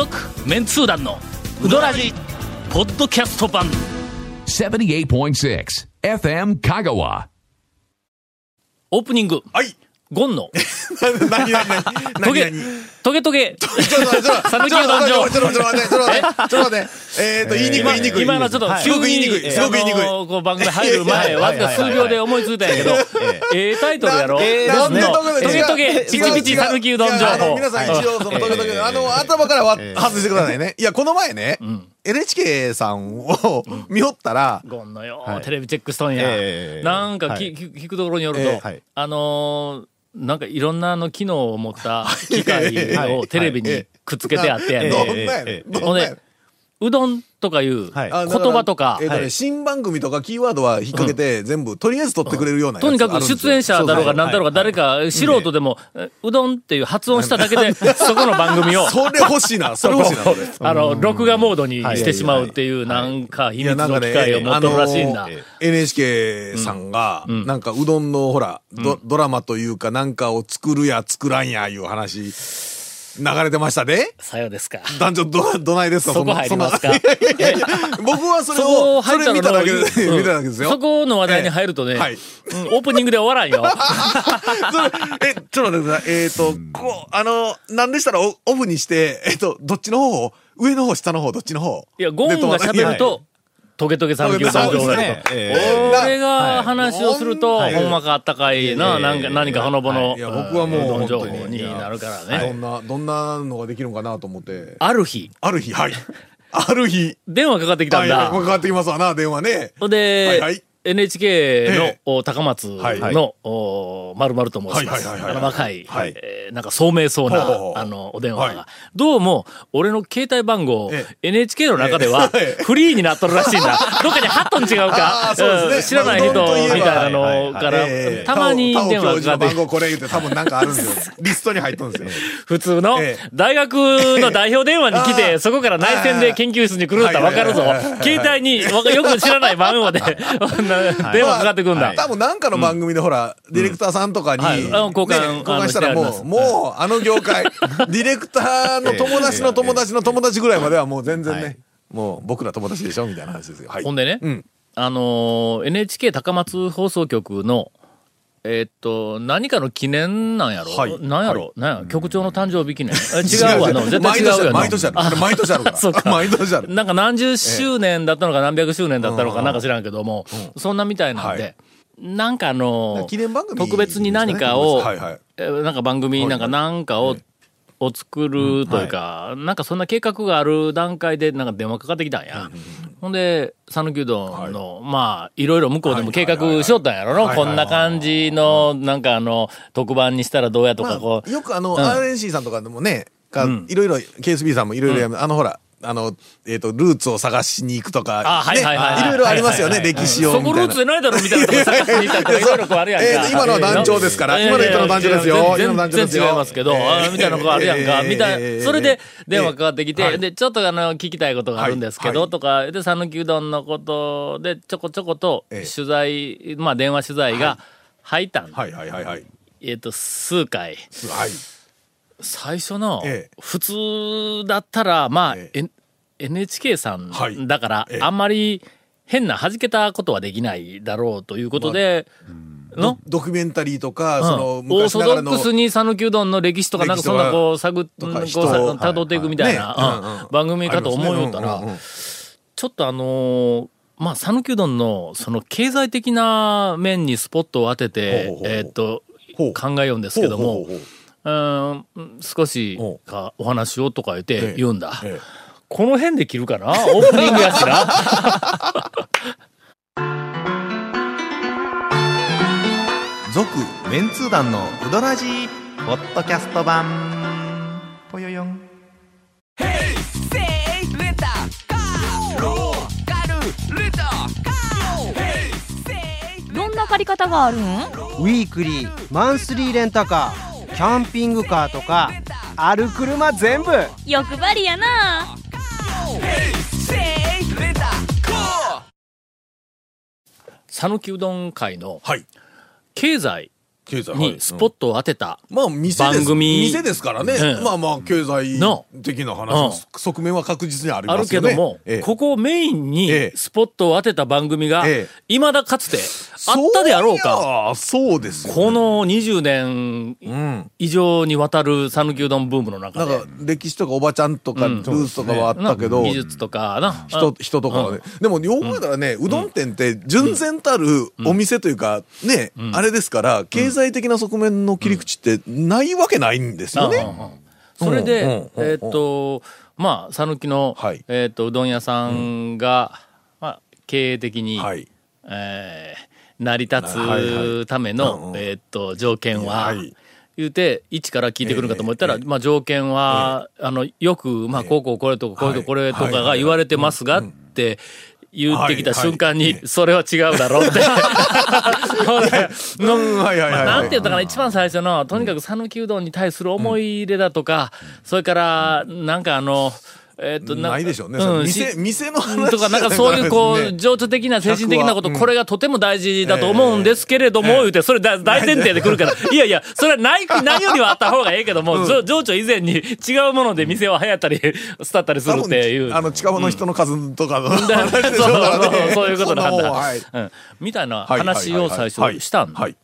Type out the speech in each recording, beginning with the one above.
続メンツー団のウドラジポッドキャスト版78.6 FM Kagawa. オープニングはい。ゴンの 何何何トゲトゲトゲ。ちょっと待って、ちょっと待って、ちょっと待って、ちょっと待って、ちょっと待って。えーと、言いにくい、今言いにくい。今のちょっとすごく言いにくい。すごく言いにくい。あのーこう番組入る前わずか数秒で思いついたんやけど。ええタイトルやろ？トゲトゲピチピチ讃岐うどん情報皆さん一応、その、トゲトゲ、あの、頭からは外してくださいね。いや、この前ね、NHK さんを見よったら、ゴンのよ、はい。テレビチェックしとんや、ええなんか聞聞くところによると、あのーなんかいろんなあの機能を持った機械をテレビにくっつけてあってやねん。どんなやね。ん。うどんとかいうはい。あ言葉とか、えっとね、はい。新番組とかキーワードは引っ掛けて、全部、とりあえず取ってくれるようなやつとにかく出演者だろうがそ何だろうが誰か素人でも、えうどんっていう発音しただけで、そこの番組を、それ欲しいな、それ欲しいな、それ。あの、録画モードにしてしまうっていう、なんか秘密の機械を持っとるらしいんだ。あの NHK さんが、なんかうどんのほら、ドドラマというかなんかを作るや作らんやいう話、流れてましたでさようですか。男女ど、どないですか？そこ入りますか？そんな。いやいやいや。僕はそれを、それ見ただけで、う ん見ただけですよ。そこの話題に入るとね、はいうんオープニングで終わらんよ。え、ちょっと待ってください。えっ、と、こう、あの、なんでしたらオオフにして、えっ、と、どっちの方を？上の方、下の方、どっちの方？いや、ゴンが喋ると、トゲトゲ讃岐うどん情報そうだですと。ね俺が話をすると、はいほんまかあったかいな、はいなんか、何かほのぼの、僕はもううどん情報にになるからどね。んな、どんなのができるのかなと思って。ある日、ある日、はい。ある日。電話かかってきたんだ。かかってきますわな、電話ね。ほんで、はいはい NHK の、高松の、おまるまると申します。若い、なんか聡明そうな、あの、お電話が、はい。どうも、俺の携帯番号、え NHK の中では、ええ。フリーになっとるらしいんだ。どっかに貼っとん違うか。知らない人みたいなのから、ええたまに電話がかかって、号これ言って多分なんかあるんですよ。リストに入っとるんですよ。普通のええ。大学の代表電話に来て、そこから内線で研究室に来るんだったらわかるぞ。携帯によく知らない番号で 電話かかってくるんだ。多分なんかの番組でほら、ディレクターさんとかに、交換したらあのしてありもう、もうあの業界、ディレクターの友達の友達の友達ぐらいまではもう全然ね、もう僕ら友達でしょみたいな話ですよ。はい。ほんでね、うん。あのー NHK 高松放送局の、えーっと、何かの記念なんやろ、はい。なんやろ、なんや？局長の誕生日記念？え違うわ。の、絶対違うよな。毎年ある。毎年ある。そうか。毎年ある。なんか何十周年だったのか何百周年だったのかなんか知らんけども、そんなみたいなんで、はいなんかあのー記念番組特別に何かを、なんか番組なんかなんかを、を作るというか、なんかそんな計画がある段階でなんか電話かかってきたんや。ほんで、讃岐うどんの、まあ、いろいろ向こうでも計画しよったんやろの、はいこんな感じの、なんかあの、特番にしたらどうやとか、こう、よくあの、ん。RNC さんとかでもね、かいろいろ、KSB さんもいろいろやめ、あのほら、あの、えっ、と、ルーツを探しに行くとか、あはいはいはいはいねいろいろありますよね、歴史をそ。こルーツでないだろみたいなとこ探しに行ったりとか、いろいろこうあるやんか。えー今のは団長ですから今の人の団長ですよ全然違いますけど、みたいなのがあるやんか、えーみたいえーな。それで電話かかってきて、はいで、ちょっとあの、聞きたいことがあるんですけど、はいとか、で、讃岐うどんのことで、ちょこちょことええ取材、まあ電話取材が入ったん。はいはいはいはい。えっと、数回。はい。最初のええ、普通だったら、まあ、え N- NHK さんはい。だからええ、あんまり変な弾けたことはできないだろうということで、の？ドキュメンタリーとか、うん。その、オー昔ながらの。ソドックスに讃岐うどんの歴史とかなんかそんなこう探っこうとか人さはい辿っていくみたいな番組かと思うよったらちょっとあのーまあ讃岐うどんのその経済的な面にスポットを当ててえーっと考えようんですけどもほうほうほううん少しかお話をとか言って言うんだ。ええ。この辺で切るかな？オープニングやしな。続メンツー団のウドラジーポッドキャスト版。ぽよよん。どんな借り方があるん？ウィークリーマンスリーレンタカーキャンピングカーとかある車全部欲張りやな讃岐うどん会のはい。経済経済はいにスポットを当てた、番組。店ですからね、うん。まあまあ経済の。的な話側面は確実にありあるますよね。けども、ええ。ここをメインにええ。スポットを当てた番組が、ええ。未だかつてあったであろうか。そうです。この20年うん。以上にわたる讃岐うどんブームの中で。なんか歴史とかおばちゃんとかルーツとかはあったけど、な技術とかな。人、人とかはね。でも、よく考えたらね、うどん店って純然たるお店というか、ね、あれですから、経済的な側面の切り口ってないわけないんですよね。それで、えーっと、まあ、讃岐の、はい。えーっと、うどん屋さんが、まあ、経営的に、はい。えー成り立つための、えーっと、条件は、はい。言うて、一から聞いてくるかと思ったら、ええまあ条件は、あの、よく、まあ、こうこうこれとか、これとこれとかが言われてますが、って言ってきた瞬間に、それは違うだろうって。なんて言ったかな、一番最初の、とにかく讃岐うどんに対する思い入れだとか、それから、なんかあの、えーっと、ないでしょうね。うん店、し店の話とか、なんかそういう、こう、情緒的な、精神的なこと、これがとても大事だと思うんですけれども、言うて、それ大大前提で来るから、いやいや、それはない、ないよりはあった方がええけども、情情緒以前に違うもので店は流行ったり、廃ったりするっていう。あの、近場の人の数とかのだ話でしそうょうからねそうそういうことなんだ。うん。みたいなはい話を最初したんだはい。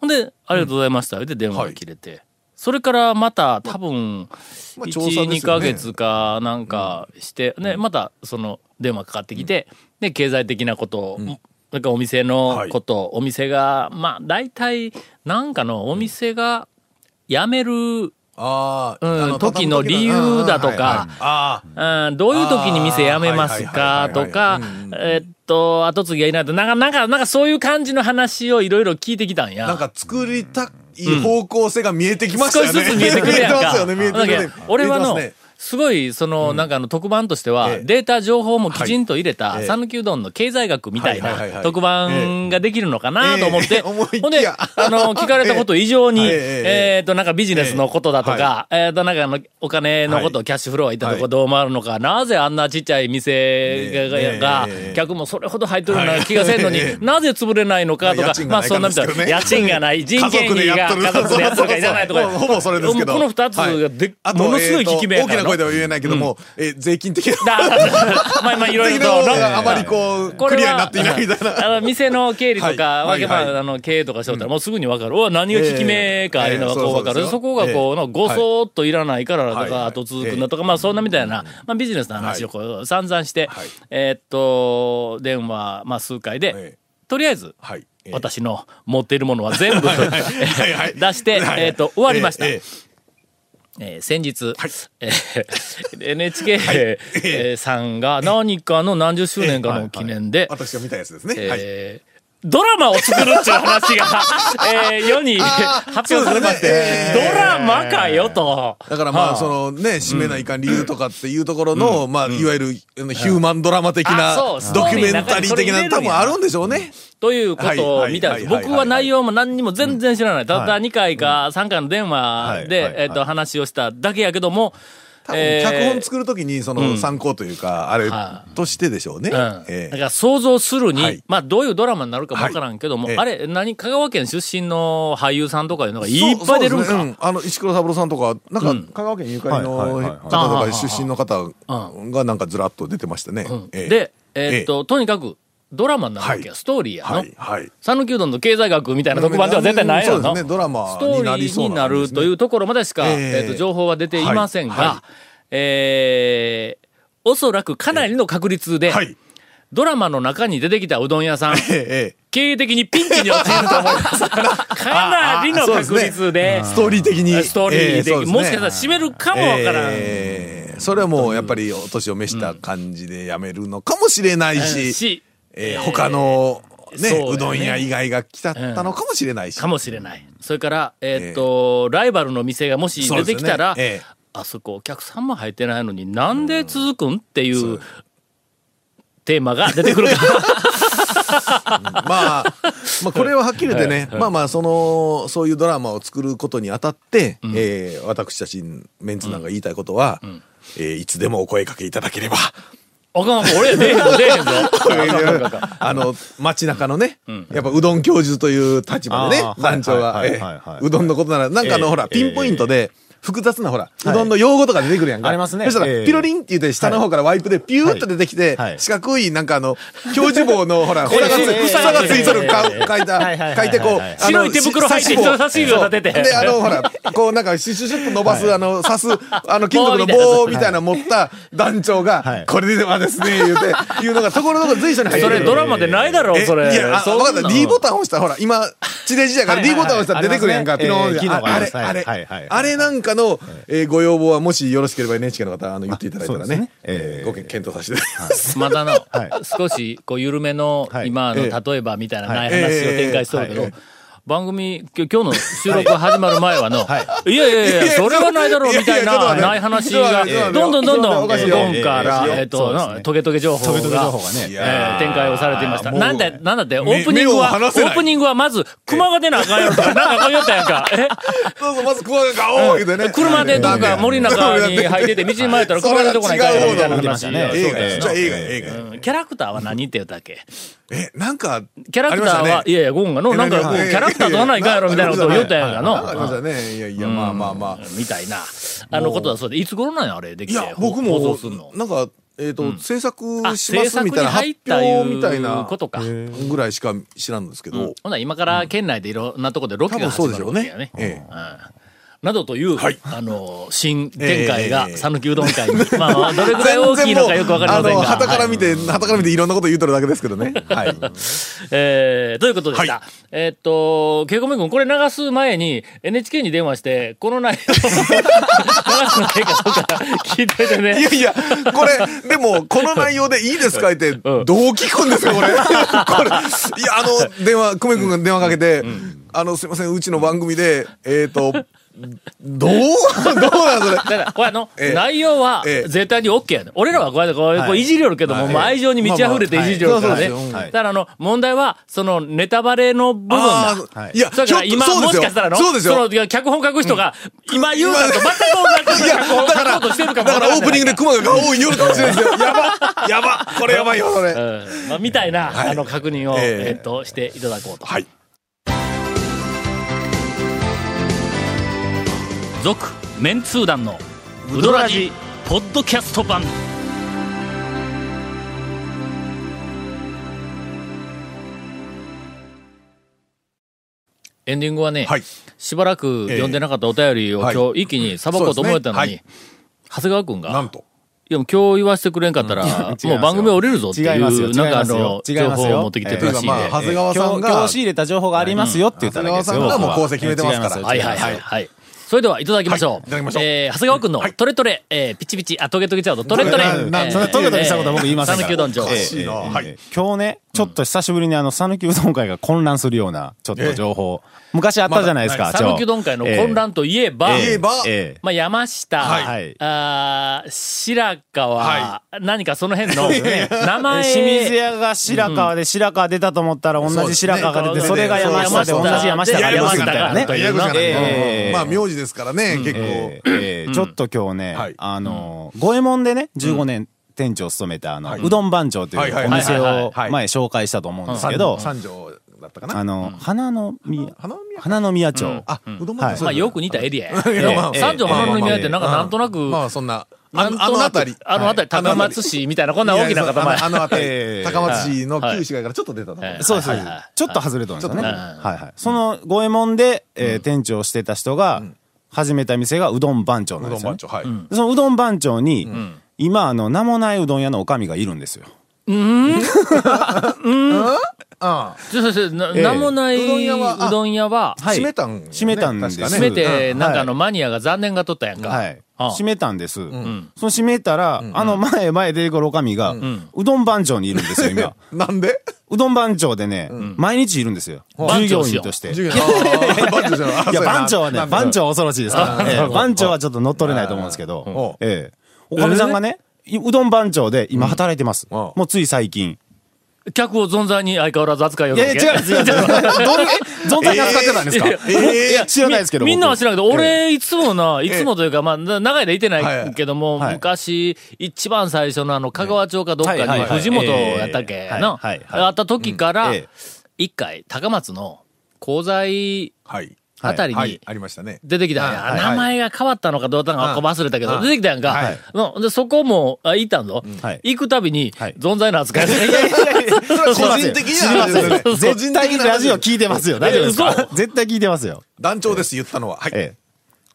ほんで、ありがとうございました。で、電話が切れて。それからまた多分、まあ調査ですよ1、ね2ヶ月かなんかして、ね、またその電話かかってきて、で、経済的なことを、なん。かお店のこと、お店が、まあ、大体、なんかのお店が辞める、ああ、うん時の理由だとか。あうんどういう時に店辞めますかとかえっと、後継ぎがいないと、なんか、なんか、なんかそういう感じの話をいろいろ聞いてきたんや。あ、なんか作りたい方向性が見えてきましたよね。少しずつ見えてくるやんか。俺はのすごい、その、なんかあの、特番としては、ええ。データ情報もきちんと入れた、はい。讃岐うどんの経済学みたいない特番ができるのかなと思って、ほんで、あの、聞かれたこと以上に、えっと、なんかビジネスのことだとえか、えっと、なんかあの、お金のこと、はキャッシュフローいったとこはいどう回るのか、なぜあんなちっちゃい店が、客もそれほど入ってるような気がせんのになぜ潰れないのかとか まあそんなみたいな。家賃がない、人件費が家族でやってるかいらないとか。ほぼそれですけど。この二つがものすごい効き目えやから声では言えないけども、えー税金的な。だ まあまあいろいろと あまりこう、これはクリアになっていないみたいな。あの店の経理とか、はい。わけまはいはい。あ、あの経営とかしとったら、もうすぐにわかる。おい何が効き目か、ええいうのがこうわかる。ええそこがこう、のごそーっといらないからとか、はい。はい。後続くんだとか、まあそんなみたいな、まあビジネスの話をこう散々してはい、えーっと、電話、まあ数回で、えとりあえず、はい。えー私の持っているものは全部 出して、はいえーっと、終わりました。えーええー先日、はいえー NHK、えー さんが何かの何十周年かの記念で、私が見たやつですね。はい。えードラマを作るっていう話が、えー世に発表されまして、ねえードラマかよと。だからまあ、はあ。そのね、締めないかん理由とかっていうところの、まあ、いわゆるヒューマンドラマ的あなドキュメンタリー的な、多分あるんでしょうね。ということを見たんです。僕は内容も何にも全然知らない。ただは2回か3回の電話で、はいえっと、話をしただけやけども、脚本作るときに、その参考というか、あれはとしてでしょうね。だから想像するに、はい。まあどういうドラマになるかもわからんけども、あれ、何、香川県出身の俳優さんとかいうのがいっぱい出るんか？あの、石黒三郎さんとか、なんか、香川県ゆかりの方とか出身の方がなんかずらっと出てましたね。で、えーっと、とにかく、ドラマになるわけや、はいストーリーやの。はい、はい。讃岐うどんの経済学みたいな特番では絶対ないやろの。ねドラマストーリーになるというところまでしか、えええーっと情報は出ていませんが、はえーおそらくかなりの確率で、はい。ドラマの中に出てきたうどん屋さん、経営的にピンチに陥ると思います。かなりの確率で、えストーリー的に。ストーリーで、ええそうですねもしかしたら締めるかもわからん。ええそれはもうやっぱりお年を召した感じでやめるのかもしれないし、し、えー他のねね。うどん屋以外が来たったのかもしれないし。かもしれない。それから、えーっと、ライバルの店がもし出てきたら、ね。えあそこお客さんも入ってないのになんで続くんっていうテーマが出てくるか。まあ、まあこれははっきり言ってね、まあまあその、そういうドラマを作ることにあたって、えー私たちメンツなんか言いたいことは、えーいつでもお声かけいただければ、あかん、俺出えへんぞ、出えへんぞ。あの、街中のね、やっぱうどん教授という立場でね。団長が、はうどんのことなら、なんかあの、ええほら、ええ。ピンポイントで、複雑なほら、うどんの用語とか出てくるやんか。ありますね。そしたら、ええ。ピロリンって言って、下の方からワイプでピューッと出てきてはい、四角い、なんかあの、教授棒の、ほら、ほらがつい、ええ。房がついとる書いた、書いてこう白い手袋入ってし人差し指を立てて。で、あの、ほら、こうなんか、シュシュシュッと伸ばす、あの、刺す、あの、金属の棒みたいな持った団長はがい、これではですね、言うて、言うのが、ところどころ随所に入ってる。それドラマでないだろ、えそれ。いや、わかった。D ボタン押したら、ほら、今、地デジやから D ボタン押したら出てくるやんか、ピローンでああれ、ありますあれはいはいはい、あれなんかの、えーご要望は、もしよろしければ NHK の方、あの、言っていただいたらね。ご検討させていただきます。まだの、はい。少し、こう、緩めの、はい。今の、え例えばみたいなはい。ない話を展開しとるけどええ、番組、今日の収録始まる前はの、はい。やいやいや、それはないだろうみたいな、ない話が、どんどんどんどん、どんから、えええっと、トゲトゲ情報が、展開をされていました。なんで、なんだって、オ目ープニングは、オープニングはまず、熊が出なあかんやろとか、なんかこう言ったやんか。え？そうそう、まず、こう、ガオー言うてね。車でどっか森の中に入ってて、道に迷ったら熊が出てこないから、みたいな話。映画や。映画や、映画キャラクターは何って言ったっけ？え、なんか、キャラクターは、ねいやいや、ゴンがの、なんかこう、キえャラクターとはないかんやろみたいなことを言ったやんかなんかありましたの。ね。いやいや、まあまあまあ。みたいな、あのことだそうで、いつ頃なんや、あれ、できて。いや、僕放も送すんの、。なんか、えっと、制作あしますみたいな発制作に入った表みたいなことかぐらいしか知らんですけど、ほな、今から県内でいろんなとこでロケが始まるわけやね。そうでしょうねうんなどという、はいあの、新展開が、ええ讃岐うどん会に、まあまあ、どれぐらい大きいのかよくわかりませんが。あの、旗から見はいて、旗から見ていろんなこと言うとるだけですけどね。はい。えー、ということでした。はいえーっと、ケイコメ君、これ流す前に NHK に電話して、この内容を 流すのがいいかどうか聞いといていね。やいや、これ、でも、この内容でいいですか？って、んどう聞くんですか、これ。これ。いや、あの、電話、久米君が電話かけて、あの、すいません、うちの番組で、えっと、どう？どうなんそれ？だから、これあの、ええ。内容はええ。絶対に OK やね。俺らはこうやってこう、はい。い。じりよるけども、はい。もう愛情に満ち溢れてい。じりよるからね。だからあの、問題は、そのネタバレの部分だ。はいいや、だから今、もしかしたらの、そうですよ。の脚本書く人が、今言うのと全く同じ脚本書こうとしてるかもだからオープニングで熊がガオー言うかもしれないですよ。やばやばこれやばいよ、それ。うん。まあ、みたいな、はい。あの、確認を、ええ。えっと、していただこうと。はい。続、メンツー団の、ウドラジ、ポッドキャスト版。エンディングはね、はい。しばらく読んでなかったお便りをはい。今日一気にさばこうと思ったのに、そうです長谷川くんが、なんと。いやもう今日言わせてくれんかったら、違いますよ。もう番組降りるぞっていう、違いますよ。なんかあの、情違いますよ。報を持ってきてるらしいんで。ええ。というかまあ長谷川さんが今日今日仕入れた情報がありますよって言っただけですよ。長谷川さんがもう僕は。構成決めてますから。違いはいはいはい。はい。それでは、いただきましょう。はいいただきましょう。えー、長谷川くんの、トレトレ、えー、ピチピチ、あ、トゲトゲちゃうと、トレトレ。なそれトゲトゲしたことは僕言いません讃岐うどん情今日ね、ちょっと久しぶりにあの、讃岐うどん会が混乱するような、ちょっと情報。昔あったじゃないですか、讃岐うどん会の混乱といえば、まあ、山下、はい。あー白川、は何かその辺の、名前、清水屋が白川で白川出たと思ったら同じ白川が出て、それが山下で同じ山下がありますみたいなね。まあ、名字ですからね、結構。ちょっと今日ね、はい。あのー、五右衛門でね、15年店長を務めた、あの、はい。うどん番長とはいうお店をはい前紹介したと思うんです三けど、三条だったかな？あの、花の宮、花宮花の宮町。あ、うどんまあ、よく似たエリアや。三条花の宮ってなんかなんとなく、まあ、そんな、あのあとなくのあたり。、あのあたり、高松市みたいな、こんな大きな塊。あのあのあたり。え、え。高松市の旧市街からちょっと出たとそうです、ちょっと外れたんですよね。はい。はい。その五右衛門で、えー店長をしてた人が、始めた店がうどん番長なんですよね。うどん番長。はい。でそのうどん番長に、今、あの、名もないうどん屋のおかみがいるんですよ。あちょちょちょなええ。名もないうどん屋はあうどん屋は、閉めたん？閉めたんです。ね閉めて、はい。なんかあの、マニアが残念が取ったやんか。はい。あ閉めたんです。ん。その閉めたら、あの前へ前へ出てくるおかみが、うどん番長にいるんですよ、今。なんで？うどん番長でね、毎日いるんですよ。番従業員として。い授業ああ 番長じゃない。あや、番長はね、番長は恐ろしいです。から。ええ。番長はちょっと乗っ取れないと思うんですけど。お、ええ。おかみさんがね、いうどん番長で今働いてます。うんもうつい最近。客を存在に相変わらず扱いよいやいや、違う。んですよ。どういう、え、存在に扱ってたんですか？え いや、知らないですけど。みみんなは知らんけど、僕俺、いつもな、いつもというか、まあ、な長い間いてないけども、はい。昔、一番最初のあの、香川町かどっかに、藤本やったっけ？ええ。な、あった時からええ、一回、高松の、鋼材はい。あたりにはい。、ありましたね。出てきた名前が変わったのかどうだったのか忘れたけど、出てきたやんか。はいので、そこも、あ、行ったんぞ。はい行くたびにはい、存在の扱い。個人的には絶対人的なにラジオ聞いてますよ。大丈夫ですえか絶対聞いてますよ。団長です、言ったのは。はい。ええ。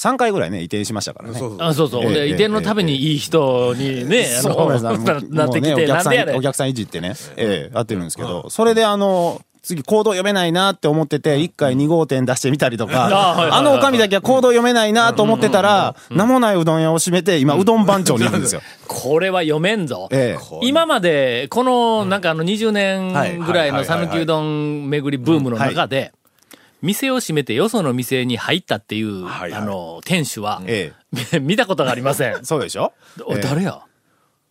3回ぐらいね、移転しましたからね。そうそう。あそうそう。ええで、移転のためにいい人にね、ななってきて、お。客さんいじってね、ええ、やってるんですけど、それであの、次コード読めないなって思ってて、1回2号店出してみたりとか、あのおかみだけはコード読めないなと思ってたら、名もないうどん屋を閉めて、今、うどん番長にいるんですよ。これは読めんぞ。ええ。今まで、この、なんかあの20年ぐらいの讃岐うどん巡りブームの中で、店を閉めてよその店に入ったっていう、あの、店主は、え 見たことがありません。え。。そうでしょ？誰や？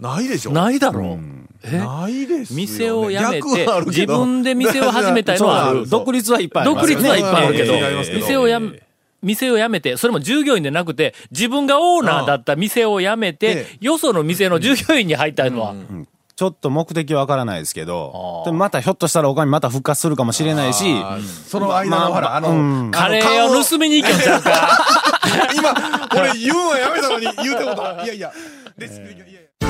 ないでしょ。ないだろ。う。え？ないですよね。店を辞め逆て自ど。分で店を始めたいのは ある。独立はいっぱいありますよね。独立はいっぱいあるけどええありますけど。店をやめ、店を辞めて、それも従業員でなくて、自分がオーナーだった店を辞めえて、よその店の従業員に入ったのは、ちょっと目的はわからないですけどあ、ーでまたひょっとしたらおかみまた復活するかもしれないし、あーその間の、ほら、あの、うん。カレーを盗みに行きよっちゃうか。今、俺言うのやめたのに言うてもた。いやいや。です。いやいや